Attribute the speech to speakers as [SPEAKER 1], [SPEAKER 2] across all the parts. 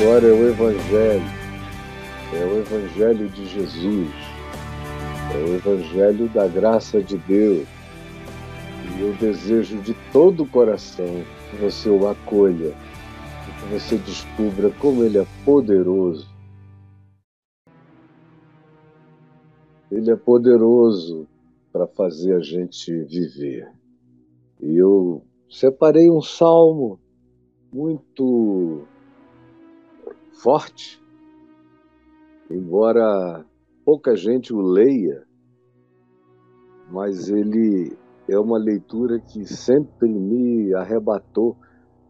[SPEAKER 1] agora é o Evangelho, é o Evangelho de Jesus, é o Evangelho da graça de Deus. E eu desejo de todo o coração que você o acolha, que você descubra como ele é poderoso. Ele é poderoso para fazer a gente viver. E eu separei um salmo muito forte, embora pouca gente o leia, mas ele é uma leitura que sempre me arrebatou,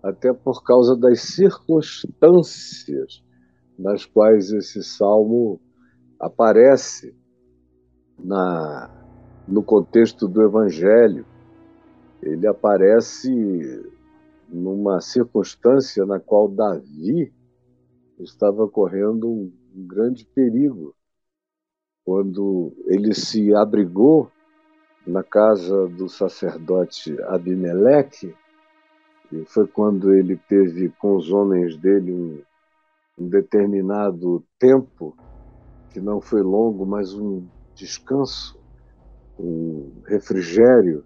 [SPEAKER 1] até por causa das circunstâncias nas quais esse salmo aparece na, no contexto do Evangelho. Ele aparece numa circunstância na qual Davi estava correndo um, grande perigo quando ele se abrigou na casa do sacerdote Abimeleque, e foi quando ele teve com os homens dele um, um determinado tempo, que não foi longo, mas um descanso, um refrigério.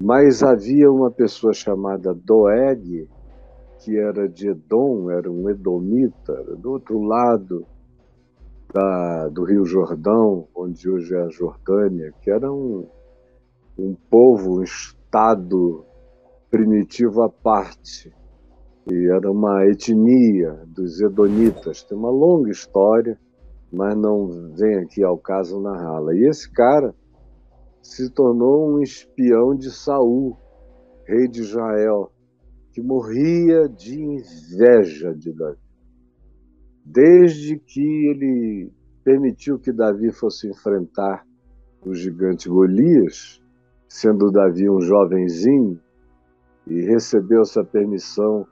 [SPEAKER 1] Mas havia uma pessoa chamada Doeg, que era de Edom, era um edomita, do outro lado da, do Rio Jordão, onde hoje é a Jordânia, que era um, um povo, um estado primitivo à parte. E era uma etnia dos Edonitas. Tem uma longa história, mas não vem aqui ao caso narrá-la. E esse cara se tornou um espião de Saul, rei de Israel que morria de inveja de Davi. Desde que ele permitiu que Davi fosse enfrentar o gigante Golias, sendo Davi um jovenzinho, e recebeu essa permissão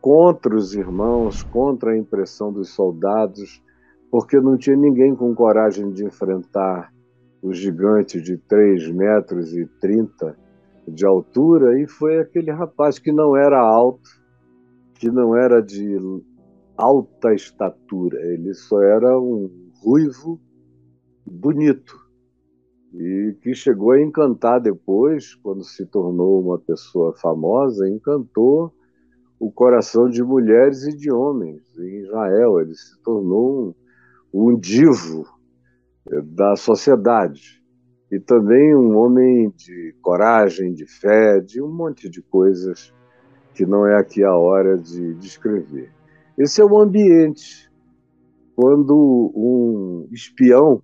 [SPEAKER 1] contra os irmãos, contra a impressão dos soldados, porque não tinha ninguém com coragem de enfrentar o gigante de 3 metros e 30 de altura e foi aquele rapaz que não era alto, que não era de alta estatura, ele só era um ruivo bonito e que chegou a encantar depois, quando se tornou uma pessoa famosa, encantou o coração de mulheres e de homens em Israel. Ele se tornou um, um divo da sociedade e também um homem de coragem, de fé, de um monte de coisas que não é aqui a hora de descrever. Esse é o ambiente. Quando um espião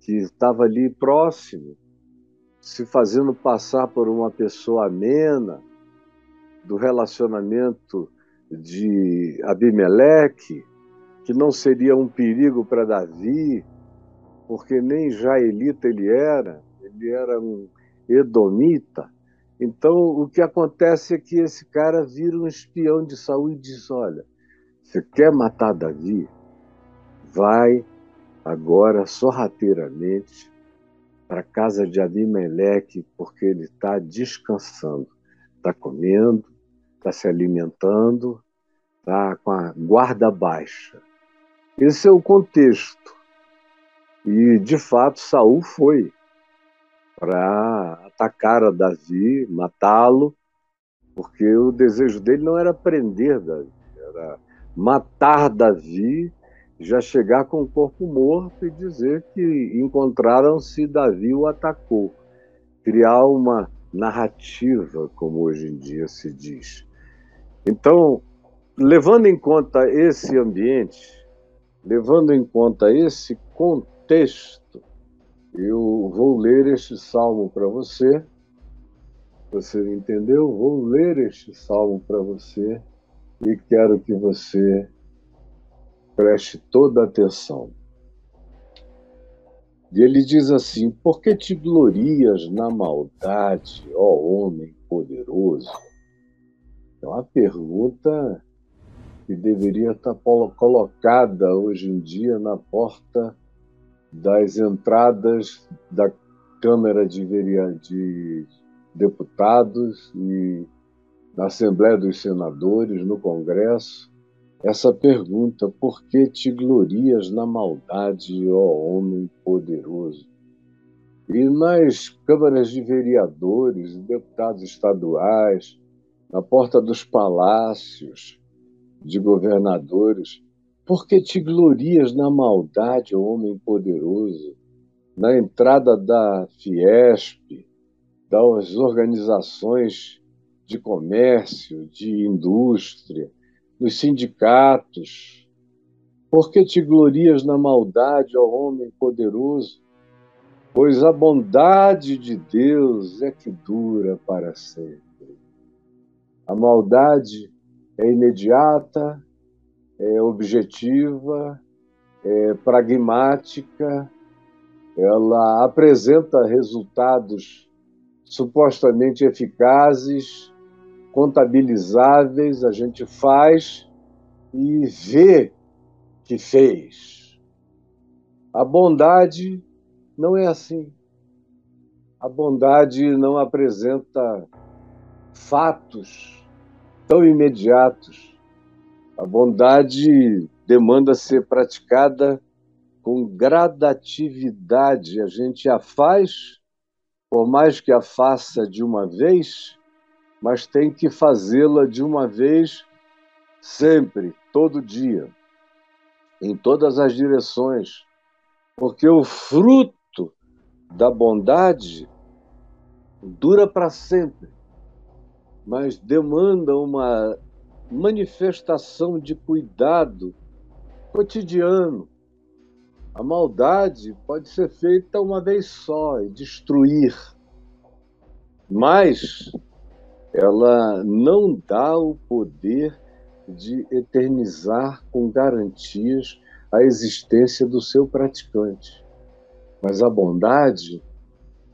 [SPEAKER 1] que estava ali próximo, se fazendo passar por uma pessoa amena, do relacionamento de Abimeleque, que não seria um perigo para Davi, porque nem jaelita ele era, ele era um edomita. Então, o que acontece é que esse cara vira um espião de Saul e diz: Olha, você quer matar Davi? Vai agora sorrateiramente para a casa de Abimeleque, porque ele está descansando, está comendo, está se alimentando, está com a guarda baixa. Esse é o contexto. E, de fato, Saul foi para atacar a Davi, matá-lo, porque o desejo dele não era prender Davi, era matar Davi, já chegar com o corpo morto e dizer que encontraram-se Davi o atacou. Criar uma narrativa, como hoje em dia se diz. Então, levando em conta esse ambiente, levando em conta esse contexto, texto. Eu vou ler este salmo para você. Você entendeu? Vou ler este salmo para você e quero que você preste toda atenção. E ele diz assim: Por que te glorias na maldade, ó homem poderoso? É uma pergunta que deveria estar colocada hoje em dia na porta das entradas da Câmara de, de Deputados e na Assembleia dos Senadores, no Congresso, essa pergunta: por que te glorias na maldade, ó homem poderoso? E nas câmaras de vereadores, deputados estaduais, na porta dos palácios de governadores, por que te glorias na maldade, homem poderoso? Na entrada da Fiesp, das organizações de comércio, de indústria, nos sindicatos. Por que te glorias na maldade, ó homem poderoso? Pois a bondade de Deus é que dura para sempre. A maldade é imediata, é objetiva, é pragmática, ela apresenta resultados supostamente eficazes, contabilizáveis, a gente faz e vê que fez. A bondade não é assim. A bondade não apresenta fatos tão imediatos. A bondade demanda ser praticada com gradatividade. A gente a faz por mais que a faça de uma vez, mas tem que fazê-la de uma vez sempre, todo dia, em todas as direções, porque o fruto da bondade dura para sempre, mas demanda uma manifestação de cuidado cotidiano, a maldade pode ser feita uma vez só e destruir, mas ela não dá o poder de eternizar com garantias a existência do seu praticante. Mas a bondade,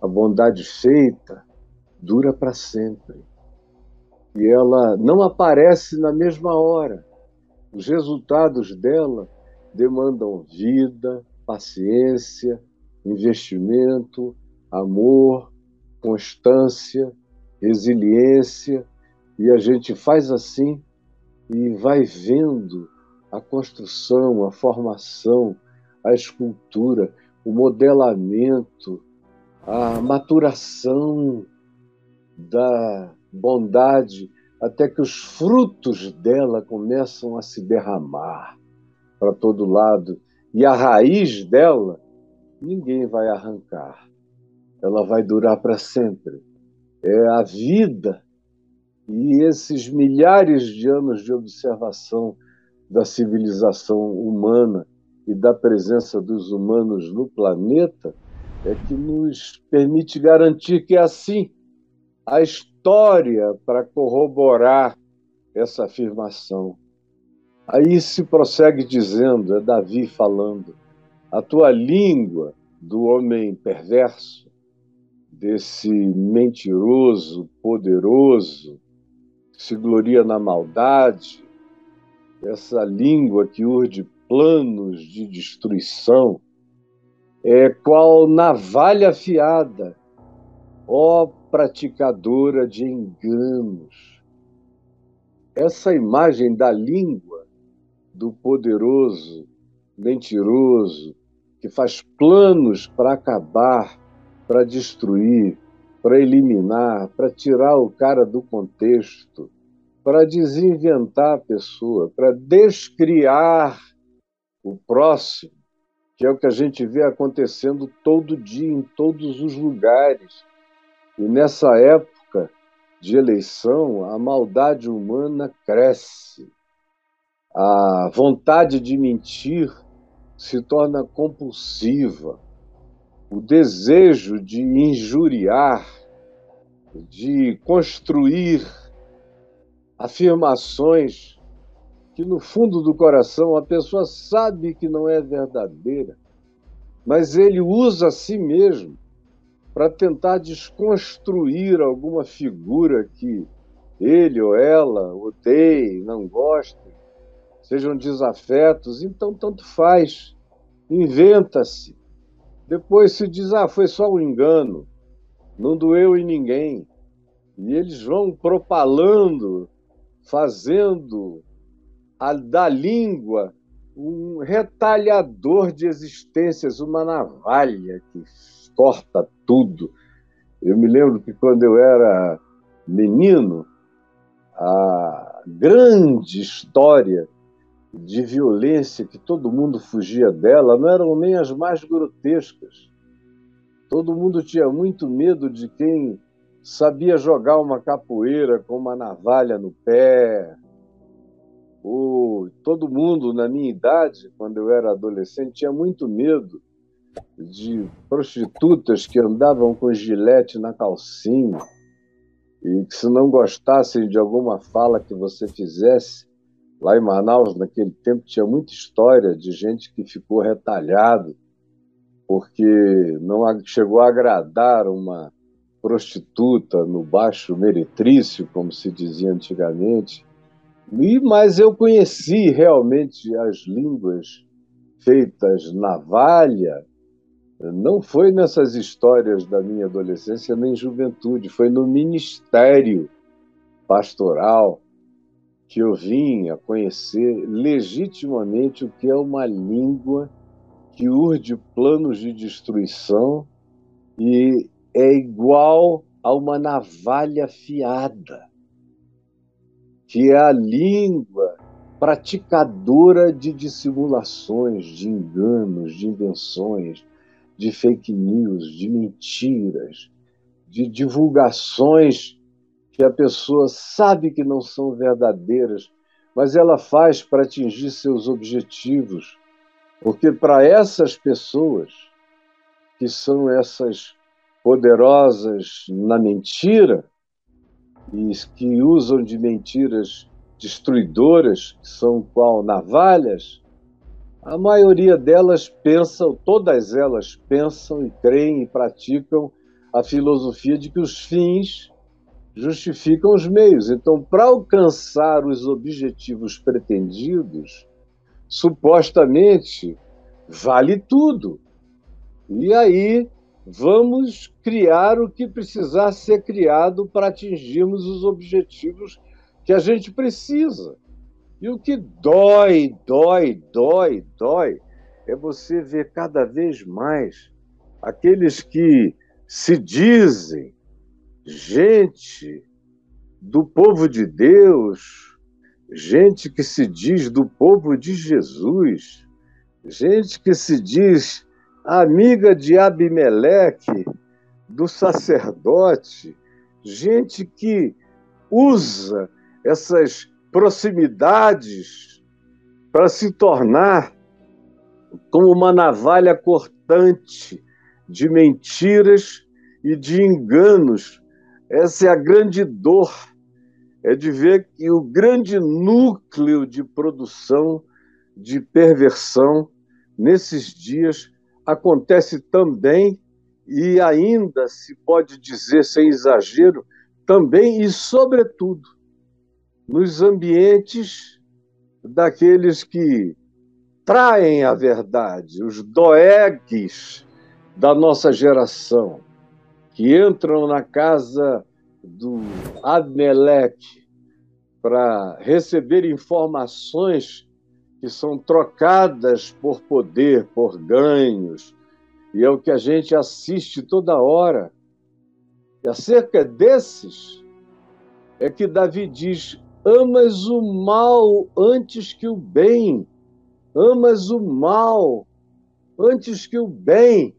[SPEAKER 1] a bondade feita, dura para sempre. E ela não aparece na mesma hora. Os resultados dela demandam vida, paciência, investimento, amor, constância, resiliência, e a gente faz assim e vai vendo a construção, a formação, a escultura, o modelamento, a maturação da bondade, até que os frutos dela começam a se derramar para todo lado e a raiz dela, ninguém vai arrancar. Ela vai durar para sempre. É a vida e esses milhares de anos de observação da civilização humana e da presença dos humanos no planeta é que nos permite garantir que é assim. A história para corroborar essa afirmação. Aí se prossegue dizendo, é Davi falando, a tua língua do homem perverso, desse mentiroso, poderoso, que se gloria na maldade, essa língua que urde planos de destruição, é qual navalha afiada, ó praticadora de enganos. Essa imagem da língua do poderoso, mentiroso, que faz planos para acabar, para destruir, para eliminar, para tirar o cara do contexto, para desinventar a pessoa, para descriar o próximo, que é o que a gente vê acontecendo todo dia, em todos os lugares. E nessa época de eleição, a maldade humana cresce. A vontade de mentir se torna compulsiva, o desejo de injuriar, de construir afirmações que no fundo do coração a pessoa sabe que não é verdadeira, mas ele usa a si mesmo para tentar desconstruir alguma figura que ele ou ela odeie, não goste sejam desafetos, então tanto faz, inventa-se. Depois se diz, ah, foi só um engano, não doeu em ninguém. E eles vão propalando, fazendo a, da língua um retalhador de existências, uma navalha que corta tudo. Eu me lembro que quando eu era menino, a grande história de violência que todo mundo fugia dela não eram nem as mais grotescas. Todo mundo tinha muito medo de quem sabia jogar uma capoeira com uma navalha no pé. O, todo mundo, na minha idade, quando eu era adolescente, tinha muito medo de prostitutas que andavam com gilete na calcinha e que, se não gostassem de alguma fala que você fizesse, lá em Manaus, naquele tempo, tinha muita história de gente que ficou retalhado porque não chegou a agradar uma prostituta no baixo meretrício, como se dizia antigamente. E, mas eu conheci realmente as línguas feitas na valha, não foi nessas histórias da minha adolescência nem juventude, foi no ministério pastoral que eu vim a conhecer legitimamente o que é uma língua que urde planos de destruição e é igual a uma navalha afiada, que é a língua praticadora de dissimulações, de enganos, de invenções, de fake news, de mentiras, de divulgações que a pessoa sabe que não são verdadeiras, mas ela faz para atingir seus objetivos. Porque para essas pessoas, que são essas poderosas na mentira, e que usam de mentiras destruidoras, que são qual? Navalhas, a maioria delas pensam, todas elas pensam e creem e praticam a filosofia de que os fins justificam os meios. Então, para alcançar os objetivos pretendidos, supostamente vale tudo. E aí vamos criar o que precisar ser criado para atingirmos os objetivos que a gente precisa. E o que dói, dói, dói, dói é você ver cada vez mais aqueles que se dizem gente do povo de Deus, gente que se diz do povo de Jesus, gente que se diz amiga de Abimeleque, do sacerdote, gente que usa essas proximidades para se tornar como uma navalha cortante de mentiras e de enganos. Essa é a grande dor é de ver que o grande núcleo de produção de perversão nesses dias acontece também e ainda se pode dizer sem exagero também e sobretudo nos ambientes daqueles que traem a verdade, os doegues da nossa geração, que entram na casa do Abmelec para receber informações que são trocadas por poder, por ganhos, e é o que a gente assiste toda hora. E acerca desses é que Davi diz: amas o mal antes que o bem, amas o mal antes que o bem.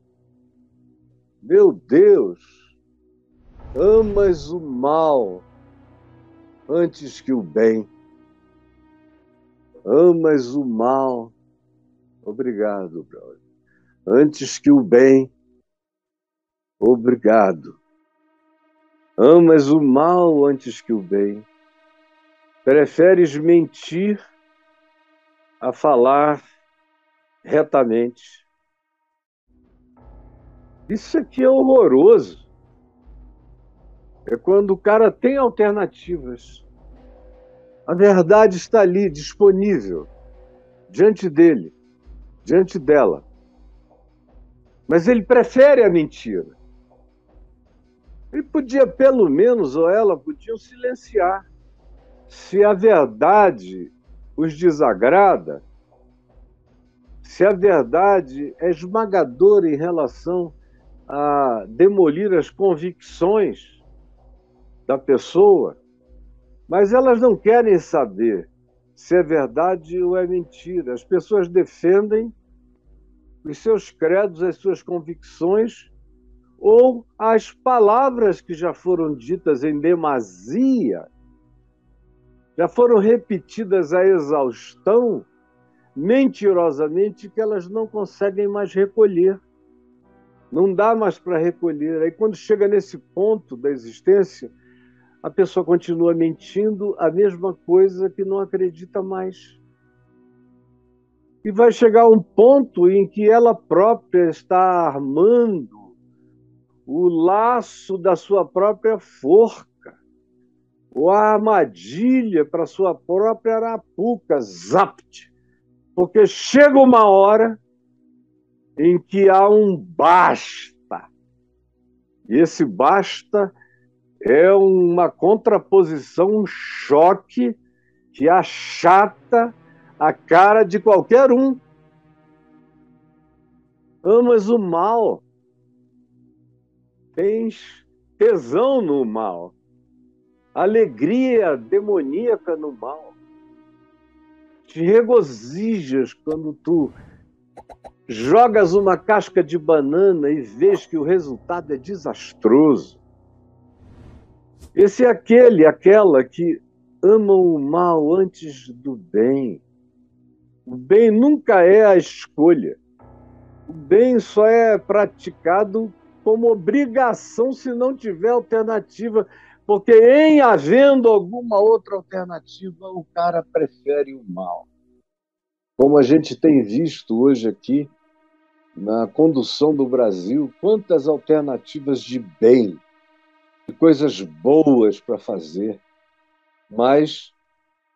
[SPEAKER 1] Meu Deus! amas o mal antes que o bem. Amas o mal. Obrigado, brother. Antes que o bem. Obrigado. Amas o mal antes que o bem. Preferes mentir a falar retamente. Isso aqui é horroroso. É quando o cara tem alternativas. A verdade está ali, disponível, diante dele, diante dela. Mas ele prefere a mentira. Ele podia, pelo menos, ou ela, podiam silenciar. Se a verdade os desagrada, se a verdade é esmagadora em relação a demolir as convicções da pessoa, mas elas não querem saber se é verdade ou é mentira. As pessoas defendem os seus credos, as suas convicções ou as palavras que já foram ditas em demasia, já foram repetidas à exaustão, mentirosamente, que elas não conseguem mais recolher. Não dá mais para recolher. Aí, quando chega nesse ponto da existência, a pessoa continua mentindo a mesma coisa que não acredita mais. E vai chegar um ponto em que ela própria está armando o laço da sua própria forca, ou a armadilha para sua própria arapuca, zapt. Porque chega uma hora em que há um basta. E esse basta é uma contraposição, um choque que achata a cara de qualquer um. Amas o mal, tens tesão no mal, alegria demoníaca no mal. Te regozijas quando tu jogas uma casca de banana e vês que o resultado é desastroso. Esse é aquele, aquela que ama o mal antes do bem. O bem nunca é a escolha. O bem só é praticado como obrigação se não tiver alternativa, porque em havendo alguma outra alternativa, o cara prefere o mal. Como a gente tem visto hoje aqui na condução do Brasil, quantas alternativas de bem, de coisas boas para fazer, mas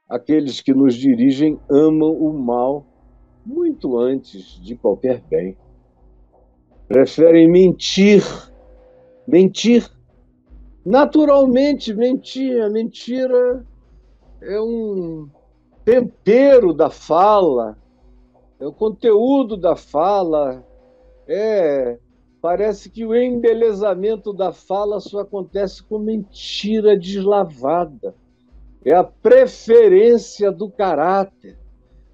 [SPEAKER 1] aqueles que nos dirigem amam o mal muito antes de qualquer bem preferem mentir. Mentir. Naturalmente, mentir. A mentira é um tempero da fala, é o conteúdo da fala, é parece que o embelezamento da fala só acontece com mentira deslavada. É a preferência do caráter.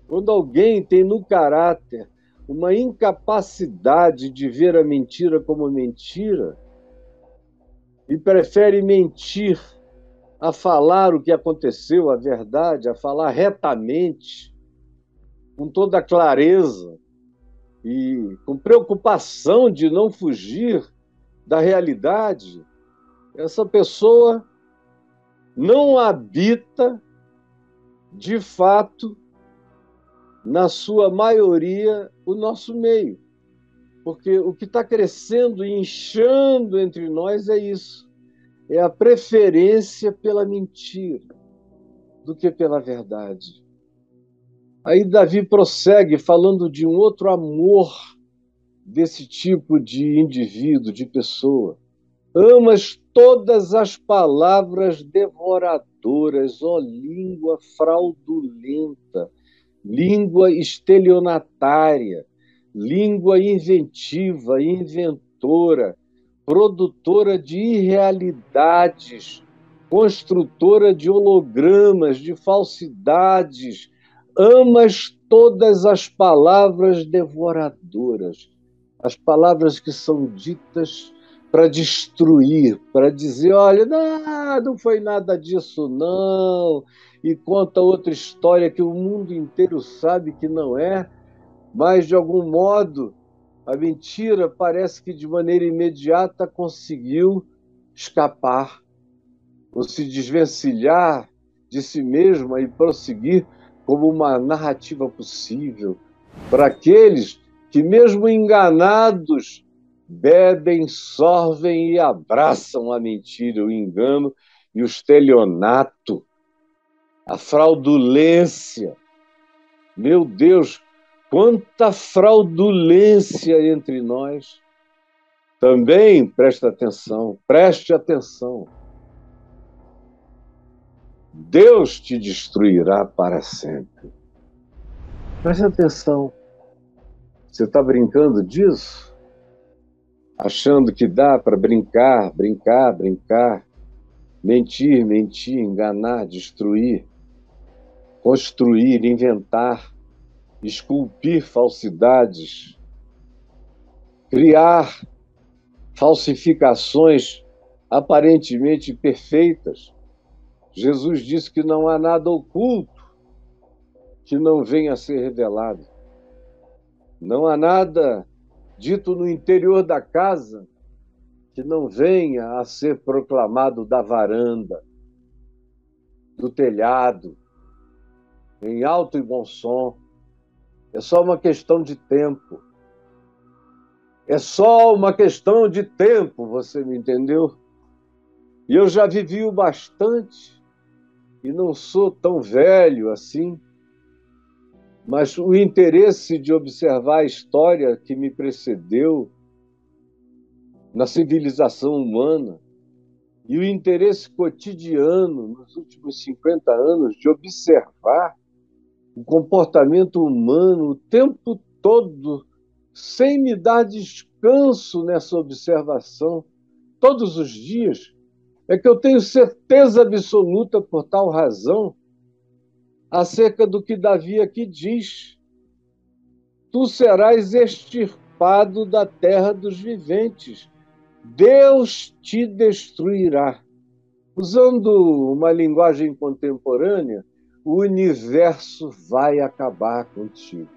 [SPEAKER 1] Quando alguém tem no caráter uma incapacidade de ver a mentira como mentira e prefere mentir a falar o que aconteceu, a verdade, a falar retamente, com toda clareza e com preocupação de não fugir da realidade, essa pessoa não habita de fato na sua maioria, o nosso meio. Porque o que está crescendo e inchando entre nós é isso: é a preferência pela mentira do que pela verdade. Aí Davi prossegue falando de um outro amor desse tipo de indivíduo, de pessoa. Amas todas as palavras devoradoras, ó língua fraudulenta língua estelionatária, língua inventiva, inventora, produtora de irrealidades, construtora de hologramas, de falsidades, amas todas as palavras devoradoras, as palavras que são ditas para destruir, para dizer, olha, não, não foi nada disso não, e conta outra história que o mundo inteiro sabe que não é, mas de algum modo a mentira parece que de maneira imediata conseguiu escapar, ou se desvencilhar de si mesma e prosseguir como uma narrativa possível para aqueles que, mesmo enganados, bebem, sorvem e abraçam a mentira, o engano e o estelionato a fraudulência. Meu Deus, quanta fraudulência entre nós. Também presta atenção, preste atenção. Deus te destruirá para sempre. Preste atenção. Você está brincando disso? Achando que dá para brincar, brincar, brincar, mentir, mentir, enganar, destruir, construir, inventar, esculpir falsidades, criar falsificações aparentemente perfeitas. Jesus disse que não há nada oculto que não venha a ser revelado. Não há nada dito no interior da casa que não venha a ser proclamado da varanda, do telhado, em alto e bom som. É só uma questão de tempo. É só uma questão de tempo, você me entendeu? E eu já vivi o bastante e não sou tão velho assim, mas o interesse de observar a história que me precedeu na civilização humana e o interesse cotidiano nos últimos 50 anos de observar o comportamento humano o tempo todo, sem me dar descanso nessa observação, todos os dias, é que eu tenho certeza absoluta, por tal razão, acerca do que Davi aqui diz: Tu serás extirpado da terra dos viventes, Deus te destruirá. Usando uma linguagem contemporânea, o universo vai acabar contigo.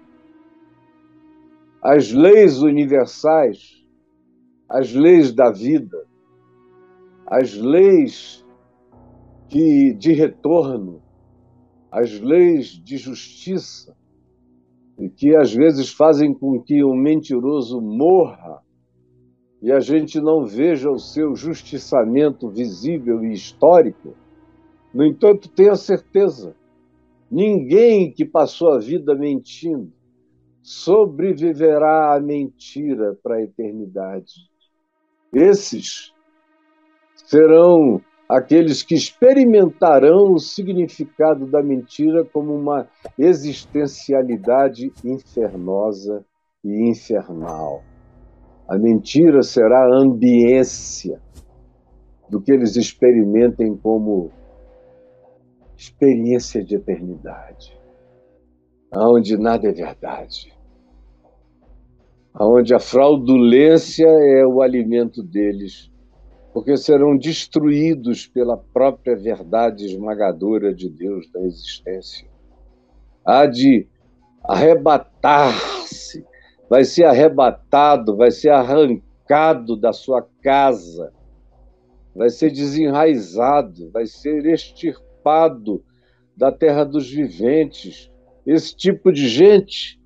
[SPEAKER 1] As leis universais, as leis da vida, as leis que, de retorno, as leis de justiça, que às vezes fazem com que o mentiroso morra e a gente não veja o seu justiçamento visível e histórico. No entanto, tenha certeza, ninguém que passou a vida mentindo sobreviverá à mentira para a eternidade. Esses serão aqueles que experimentarão o significado da mentira como uma existencialidade infernosa e infernal. A mentira será a ambiência do que eles experimentem como experiência de eternidade, aonde nada é verdade, aonde a fraudulência é o alimento deles porque serão destruídos pela própria verdade esmagadora de Deus da existência. Há de arrebatar-se, vai ser arrebatado, vai ser arrancado da sua casa, vai ser desenraizado, vai ser extirpado da terra dos viventes. Esse tipo de gente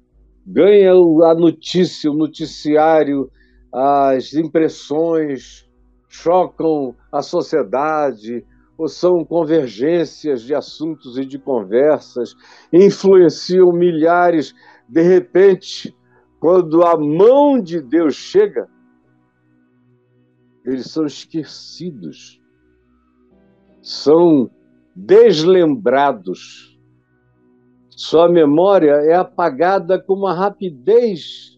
[SPEAKER 1] ganha a notícia, o noticiário, as impressões, chocam a sociedade, ou são convergências de assuntos e de conversas, influenciam milhares. De repente, quando a mão de Deus chega, eles são esquecidos, são deslembrados. Sua memória é apagada com uma rapidez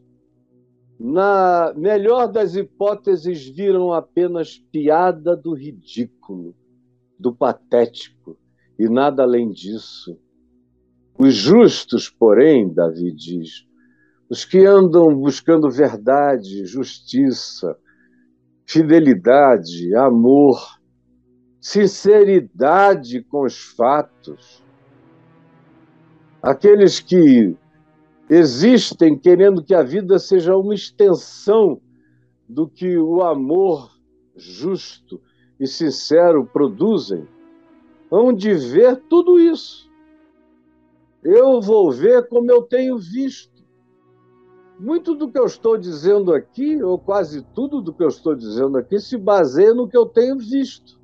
[SPEAKER 1] na melhor das hipóteses, viram apenas piada do ridículo, do patético, e nada além disso. Os justos, porém, Davi diz, os que andam buscando verdade, justiça, fidelidade, amor, sinceridade com os fatos, aqueles que existem querendo que a vida seja uma extensão do que o amor justo e sincero produzem, hão de ver tudo isso. Eu vou ver como eu tenho visto. Muito do que eu estou dizendo aqui, ou quase tudo do que eu estou dizendo aqui, se baseia no que eu tenho visto.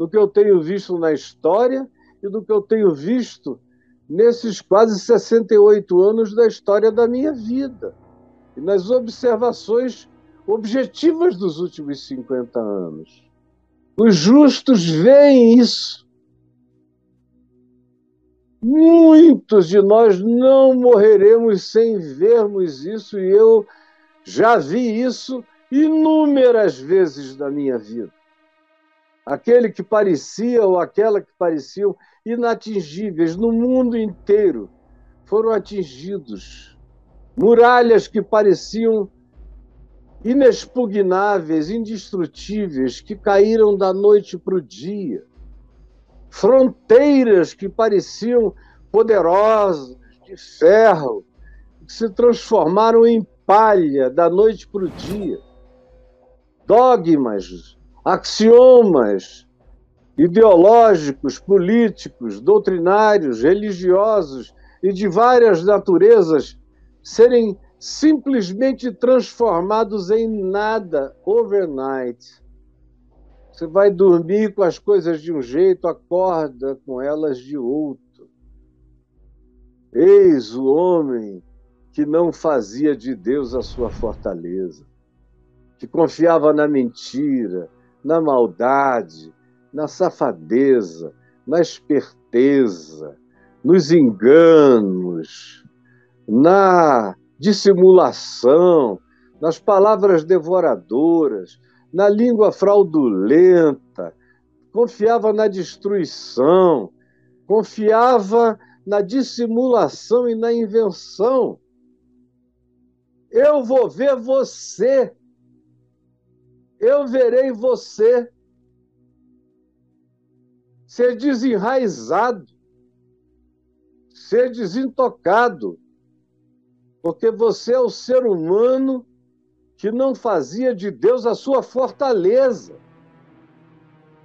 [SPEAKER 1] No que eu tenho visto na história e do que eu tenho visto nesses quase 68 anos da história da minha vida e nas observações objetivas dos últimos 50 anos. Os justos veem isso. Muitos de nós não morreremos sem vermos isso, e eu já vi isso inúmeras vezes na minha vida. Aquele que parecia ou aquela que pareciam inatingíveis no mundo inteiro foram atingidos. Muralhas que pareciam inexpugnáveis, indestrutíveis, que caíram da noite para o dia. Fronteiras que pareciam poderosas, de ferro, que se transformaram em palha da noite para o dia. Dogmas, axiomas ideológicos, políticos, doutrinários, religiosos e de várias naturezas serem simplesmente transformados em nada overnight. Você vai dormir com as coisas de um jeito, acorda com elas de outro. Eis o homem que não fazia de Deus a sua fortaleza, que confiava na mentira, na maldade, na safadeza, na esperteza, nos enganos, na dissimulação, nas palavras devoradoras, na língua fraudulenta, confiava na destruição, confiava na dissimulação e na invenção. Eu vou ver você. Eu verei você ser desenraizado, ser desintocado, porque você é o ser humano que não fazia de Deus a sua fortaleza,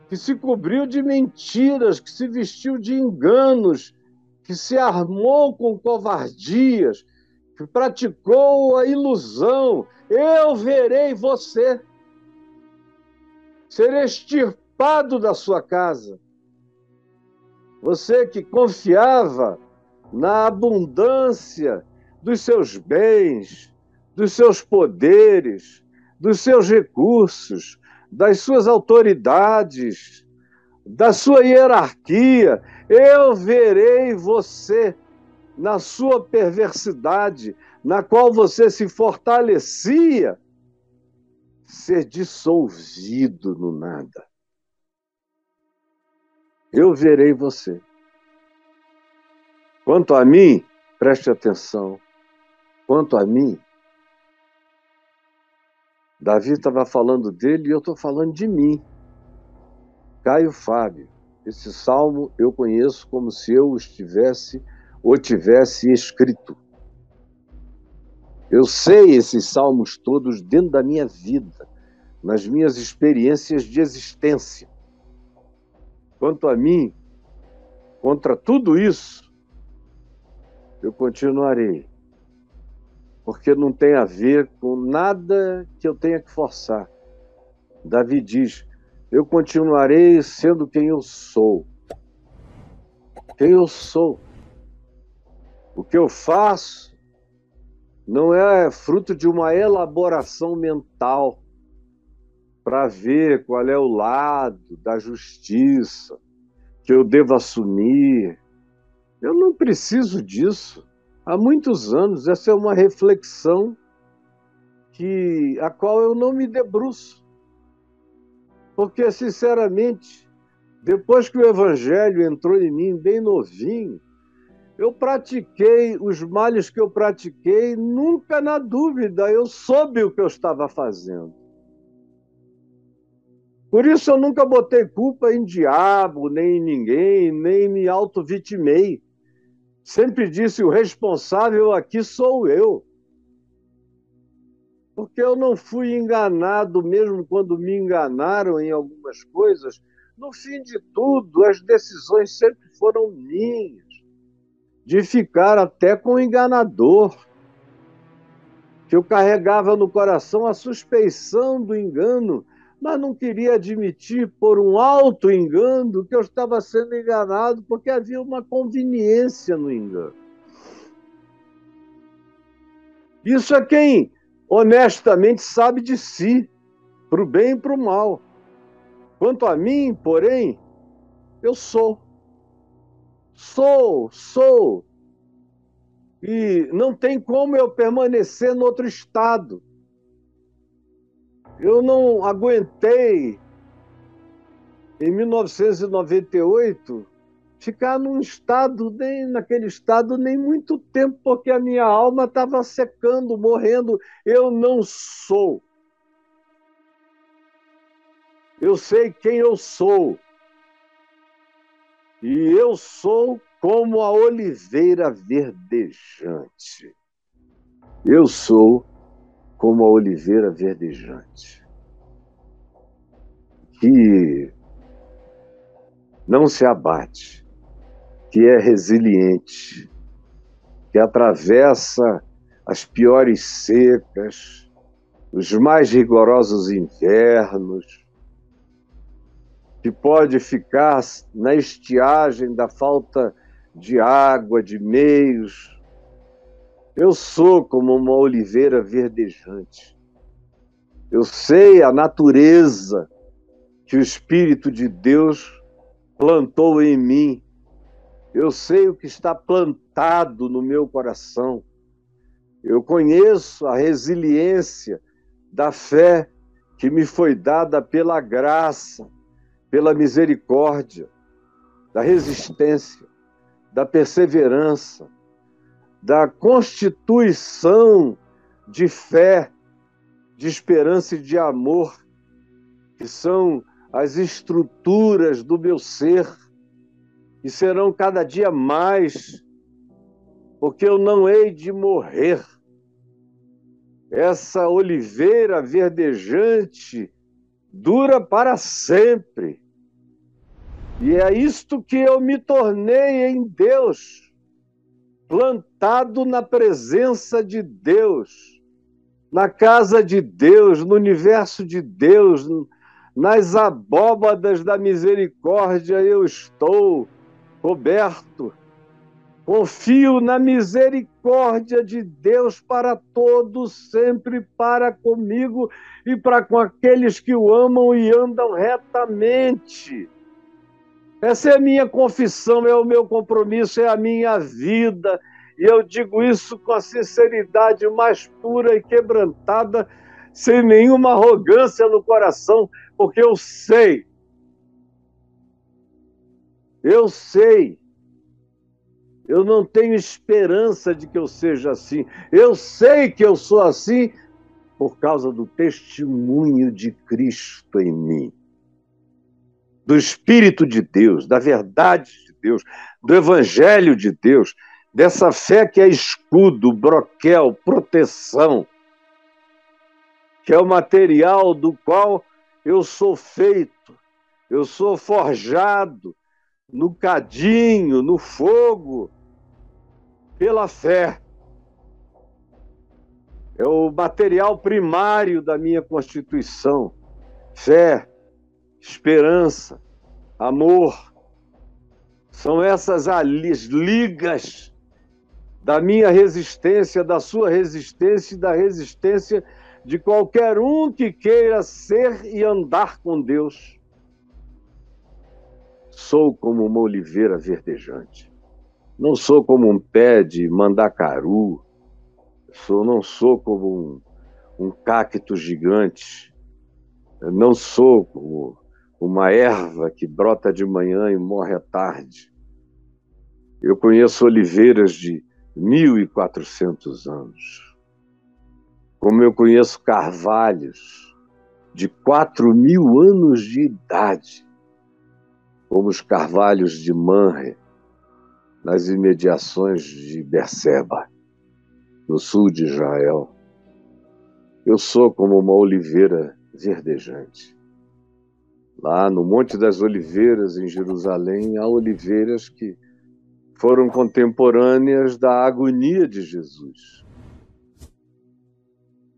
[SPEAKER 1] que se cobriu de mentiras, que se vestiu de enganos, que se armou com covardias, que praticou a ilusão. Eu verei você ser extirpado da sua casa. Você que confiava na abundância dos seus bens, dos seus poderes, dos seus recursos, das suas autoridades, da sua hierarquia. Eu verei você na sua perversidade, na qual você se fortalecia, ser dissolvido no nada eu verei você. Quanto a mim, preste atenção. Quanto a mim, Davi estava falando dele e eu estou falando de mim. Caio Fábio. Esse salmo eu conheço como se eu estivesse ou tivesse escrito. Eu sei esses salmos todos dentro da minha vida, nas minhas experiências de existência. Quanto a mim, contra tudo isso, eu continuarei. Porque não tem a ver com nada que eu tenha que forçar. Davi diz: Eu continuarei sendo quem eu sou. Quem eu sou. O que eu faço não é fruto de uma elaboração mental para ver qual é o lado da justiça que eu devo assumir. Eu não preciso disso. Há muitos anos, essa é uma reflexão que a qual eu não me debruço. Porque, sinceramente, depois que o evangelho entrou em mim bem novinho, eu pratiquei os males que eu pratiquei, nunca na dúvida, eu soube o que eu estava fazendo. Por isso eu nunca botei culpa em diabo, nem em ninguém, nem me auto-vitimei. Sempre disse: o responsável aqui sou eu. Porque eu não fui enganado, mesmo quando me enganaram em algumas coisas. No fim de tudo, as decisões sempre foram minhas, de ficar até com o enganador que eu carregava no coração a suspeição do engano mas não queria admitir por um alto engano que eu estava sendo enganado, porque havia uma conveniência no engano. Isso é quem honestamente sabe de si, para o bem e para o mal. Quanto a mim, porém, eu sou. Sou, sou. E não tem como eu permanecer no outro estado. Eu não aguentei, em 1998, ficar num estado, nem naquele estado, nem muito tempo, porque a minha alma estava secando, morrendo. Eu não sou. Eu sei quem eu sou. E eu sou como a oliveira verdejante. Eu sou como a oliveira verdejante. Que não se abate, que é resiliente, que atravessa as piores secas, os mais rigorosos invernos, que pode ficar na estiagem da falta de água, de meios. Eu sou como uma oliveira verdejante. Eu sei a natureza que o Espírito de Deus plantou em mim eu sei o que está plantado no meu coração. Eu conheço a resiliência da fé que me foi dada pela graça, pela misericórdia, da resistência, da perseverança, da constituição de fé, de esperança e de amor, que são as estruturas do meu ser e serão cada dia mais, porque eu não hei de morrer. Essa oliveira verdejante dura para sempre. E é isto que eu me tornei em Deus, plantado na presença de Deus, na casa de Deus, no universo de Deus, nas abóbadas da misericórdia eu estou Roberto, confio na misericórdia de Deus para todos, sempre para comigo e para com aqueles que o amam e andam retamente. Essa é a minha confissão, é o meu compromisso, é a minha vida. E eu digo isso com a sinceridade mais pura e quebrantada, sem nenhuma arrogância no coração, porque eu sei eu sei. Eu não tenho esperança de que eu seja assim. Eu sei que eu sou assim por causa do testemunho de Cristo em mim. Do Espírito de Deus, da verdade de Deus, do Evangelho de Deus, dessa fé que é escudo, broquel, proteção, que é o material do qual eu sou feito, eu sou forjado, no cadinho, no fogo, pela fé. É o material primário da minha constituição. Fé, esperança, amor. São essas as ligas da minha resistência, da sua resistência e da resistência de qualquer um que queira ser e andar com Deus. Sou como uma oliveira verdejante. Não sou como um pé de mandacaru. Sou, não sou como um, um cacto gigante. não sou como uma erva que brota de manhã e morre à tarde. Eu conheço oliveiras de 1.400 anos. Como eu conheço carvalhos de 4 mil anos de idade como os carvalhos de Manre, nas imediações de Berseba, no sul de Israel. Eu sou como uma oliveira verdejante. Lá no Monte das Oliveiras, em Jerusalém, há oliveiras que foram contemporâneas da agonia de Jesus.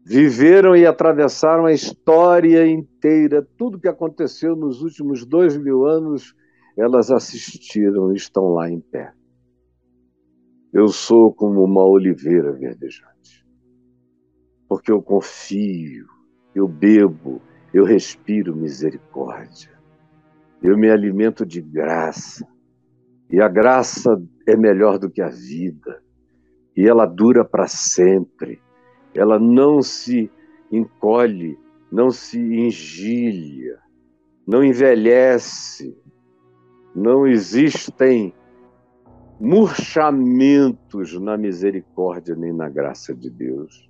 [SPEAKER 1] Viveram e atravessaram a história inteira, tudo que aconteceu nos últimos dois mil anos elas assistiram e estão lá em pé. Eu sou como uma oliveira verdejante, porque eu confio, eu bebo, eu respiro misericórdia, eu me alimento de graça, E a graça é melhor do que a vida. E ela dura para sempre. Ela não se encolhe, não se engilha, não envelhece. Não existem murchamentos na misericórdia nem na graça de Deus.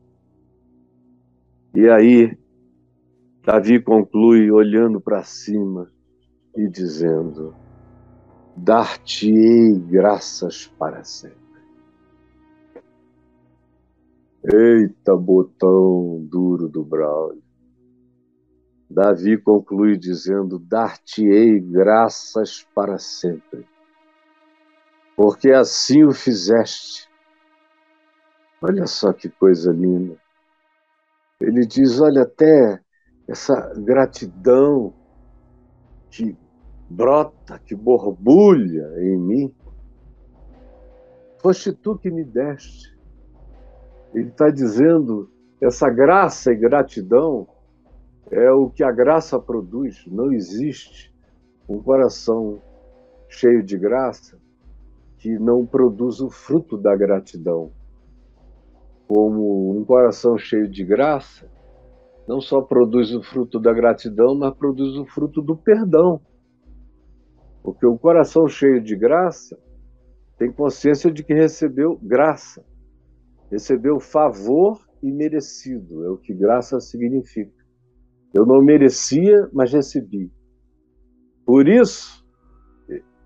[SPEAKER 1] E aí, Davi conclui olhando para cima e dizendo: Dar-te-ei graças para sempre. Eita, botão duro do Braulio. Davi conclui dizendo: Dar-te-ei graças para sempre porque assim o fizeste. Olha só que coisa linda. Ele diz: olha, até essa gratidão que brota, que borbulha em mim, foste tu que me deste. Ele está dizendo: essa graça e gratidão é o que a graça produz. Não existe um coração cheio de graça que não produz o fruto da gratidão. Como um coração cheio de graça, não só produz o fruto da gratidão, mas produz o fruto do perdão. Porque o coração cheio de graça tem consciência de que recebeu graça, recebeu favor e merecido, é o que graça significa. Eu não merecia, mas recebi. Por isso,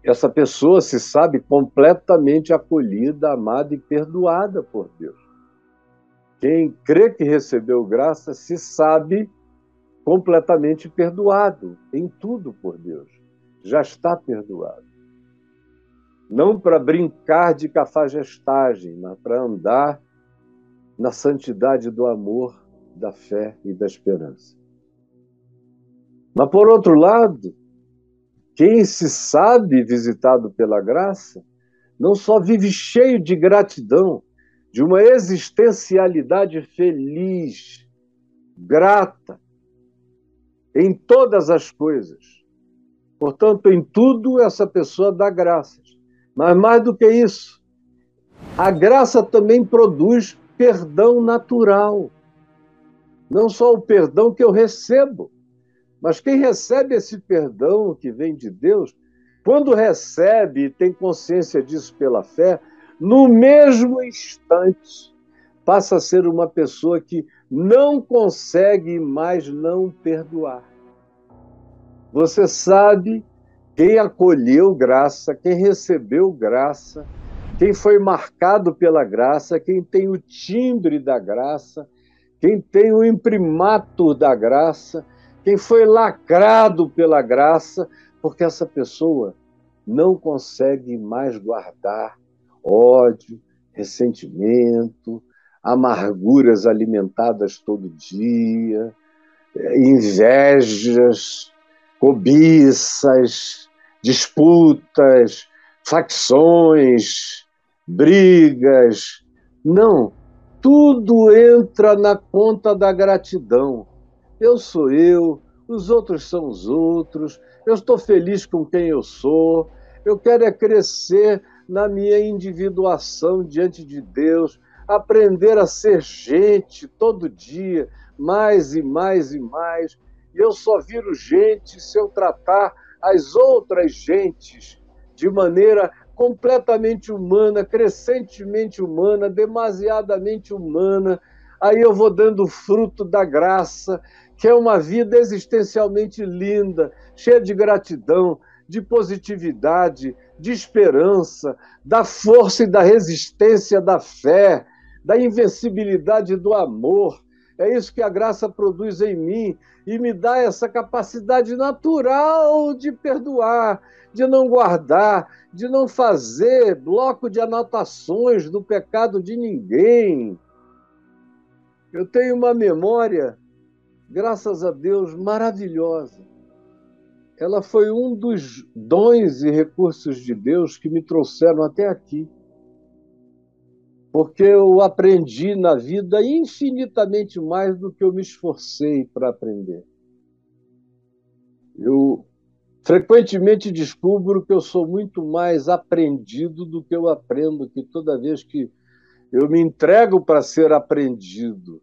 [SPEAKER 1] essa pessoa se sabe completamente acolhida, amada e perdoada por Deus. Quem crê que recebeu graça se sabe completamente perdoado em tudo por Deus. Já está perdoado. Não para brincar de cafajestagem, mas para andar na santidade do amor, da fé e da esperança. Mas, por outro lado, quem se sabe visitado pela graça, não só vive cheio de gratidão, de uma existencialidade feliz, grata, em todas as coisas. Portanto, em tudo essa pessoa dá graças. Mas mais do que isso, a graça também produz perdão natural. Não só o perdão que eu recebo, mas quem recebe esse perdão que vem de Deus, quando recebe e tem consciência disso pela fé, no mesmo instante passa a ser uma pessoa que não consegue mais não perdoar. Você sabe quem acolheu graça, quem recebeu graça, quem foi marcado pela graça, quem tem o timbre da graça, quem tem o imprimato da graça, quem foi lacrado pela graça, porque essa pessoa não consegue mais guardar ódio, ressentimento, amarguras alimentadas todo dia, invejas, cobiças, disputas, facções, brigas. Não, tudo entra na conta da gratidão. Eu sou eu, os outros são os outros, eu estou feliz com quem eu sou, eu quero é crescer na minha individuação diante de Deus, aprender a ser gente todo dia, mais e mais e mais. E eu só viro gente se eu tratar as outras gentes de maneira completamente humana, crescentemente humana, demasiadamente humana. Aí eu vou dando fruto da graça, que é uma vida existencialmente linda, cheia de gratidão, de positividade, de esperança, da força e da resistência da fé, da invencibilidade do amor. É isso que a graça produz em mim e me dá essa capacidade natural de perdoar, de não guardar, de não fazer bloco de anotações do pecado de ninguém. Eu tenho uma memória graças a Deus, maravilhosa. Ela foi um dos dons e recursos de Deus que me trouxeram até aqui. Porque eu aprendi na vida infinitamente mais do que eu me esforcei para aprender. Eu frequentemente descubro que eu sou muito mais aprendido do que eu aprendo, que toda vez que eu me entrego para ser aprendido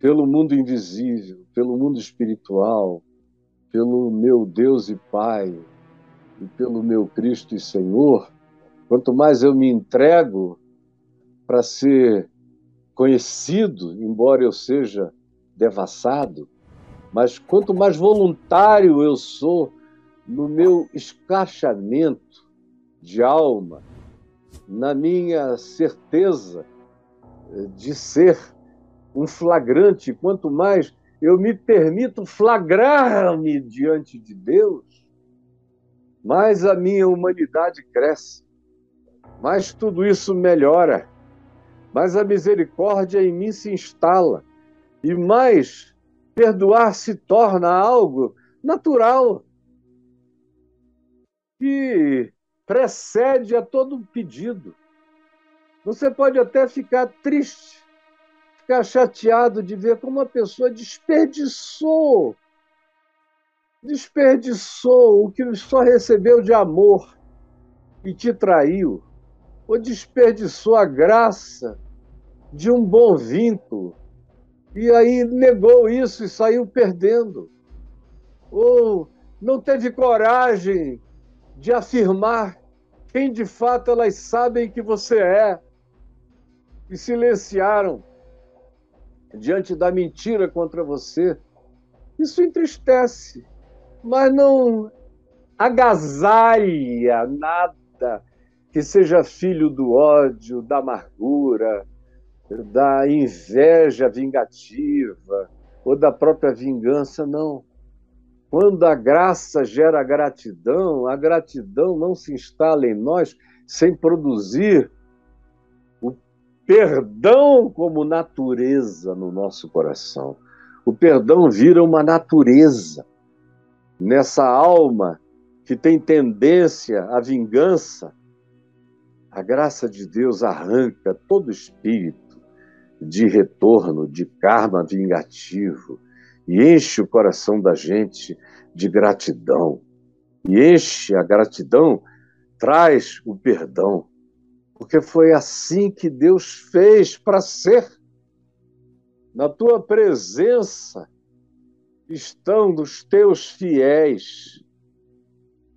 [SPEAKER 1] pelo mundo invisível, pelo mundo espiritual, pelo meu Deus e Pai e pelo meu Cristo e Senhor, quanto mais eu me entrego para ser conhecido, embora eu seja devassado, mas quanto mais voluntário eu sou no meu escrachamento de alma, na minha certeza de ser um flagrante, quanto mais eu me permito flagrar-me diante de Deus, mais a minha humanidade cresce, mais tudo isso melhora, mais a misericórdia em mim se instala e mais perdoar se torna algo natural que precede a todo pedido. Você pode até ficar triste, ficar chateado de ver como uma pessoa desperdiçou desperdiçou o que só recebeu de amor e te traiu, ou desperdiçou a graça de um bom vínculo e aí negou isso e saiu perdendo, ou não teve coragem de afirmar quem de fato elas sabem que você é e silenciaram diante da mentira contra você. Isso entristece, mas não agasalha nada que seja filho do ódio, da amargura, da inveja vingativa ou da própria vingança, não. Quando a graça gera gratidão, a gratidão não se instala em nós sem produzir perdão como natureza no nosso coração. O perdão vira uma natureza nessa alma que tem tendência à vingança. A graça de Deus arranca todo espírito de retorno, de karma vingativo, e enche o coração da gente de gratidão. E enche a gratidão, traz o perdão. Porque foi assim que Deus fez para ser. Na tua presença estão os teus fiéis.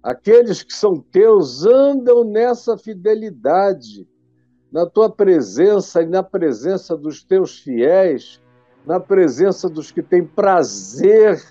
[SPEAKER 1] Aqueles que são teus andam nessa fidelidade. Na tua presença e na presença dos teus fiéis, na presença dos que têm prazer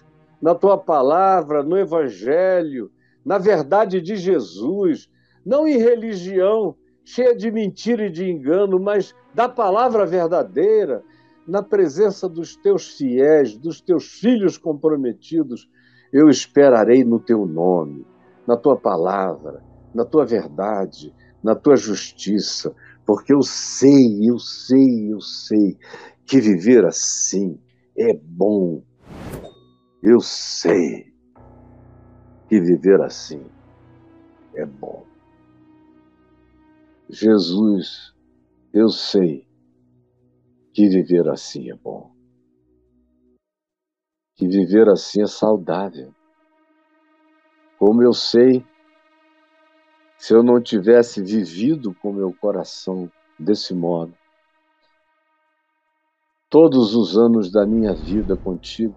[SPEAKER 1] na tua palavra, no evangelho, na verdade de Jesus, não em religião cheia de mentira e de engano, mas da palavra verdadeira, na presença dos teus fiéis, dos teus filhos comprometidos, eu esperarei no teu nome, na tua palavra, na tua verdade, na tua justiça, porque eu sei, eu sei, eu sei que viver assim é bom. Eu sei que viver assim é bom. Jesus, eu sei que viver assim é bom. Que viver assim é saudável. Como eu sei, se eu não tivesse vivido com meu coração desse modo, todos os anos da minha vida contigo.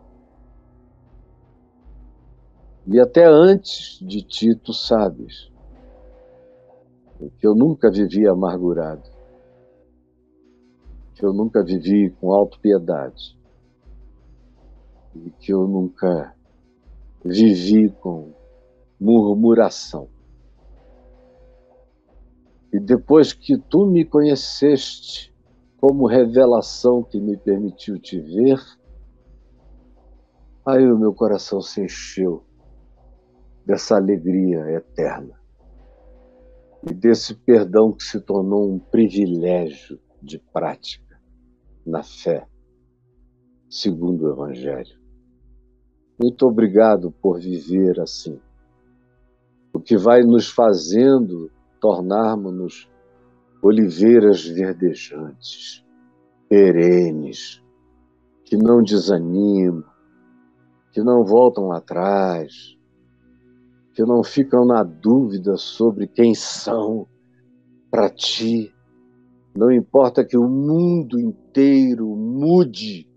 [SPEAKER 1] E até antes de ti, tu sabes que eu nunca vivi amargurado, que eu nunca vivi com autopiedade, e que eu nunca vivi com murmuração. E depois que tu me conheceste, como revelação que me permitiu te ver, aí o meu coração se encheu dessa alegria eterna e desse perdão que se tornou um privilégio de prática na fé, segundo o Evangelho. Muito obrigado por viver assim, o que vai nos fazendo tornarmos-nos oliveiras verdejantes, perenes, que não desanimam, que não voltam atrás, que não ficam na dúvida sobre quem são para ti. Não importa que o mundo inteiro mude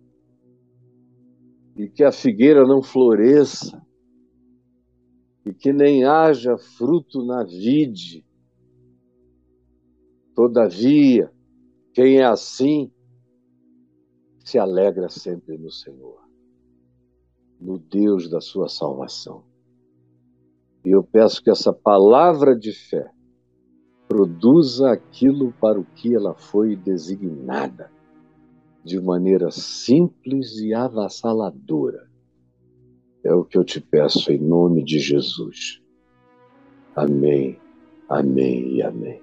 [SPEAKER 1] e que a figueira não floresça e que nem haja fruto na vide. Todavia, quem é assim se alegra sempre no Senhor, no Deus da sua salvação. E eu peço que essa palavra de fé produza aquilo para o que ela foi designada, de maneira simples e avassaladora. É o que eu te peço em nome de Jesus. Amém, amém e amém.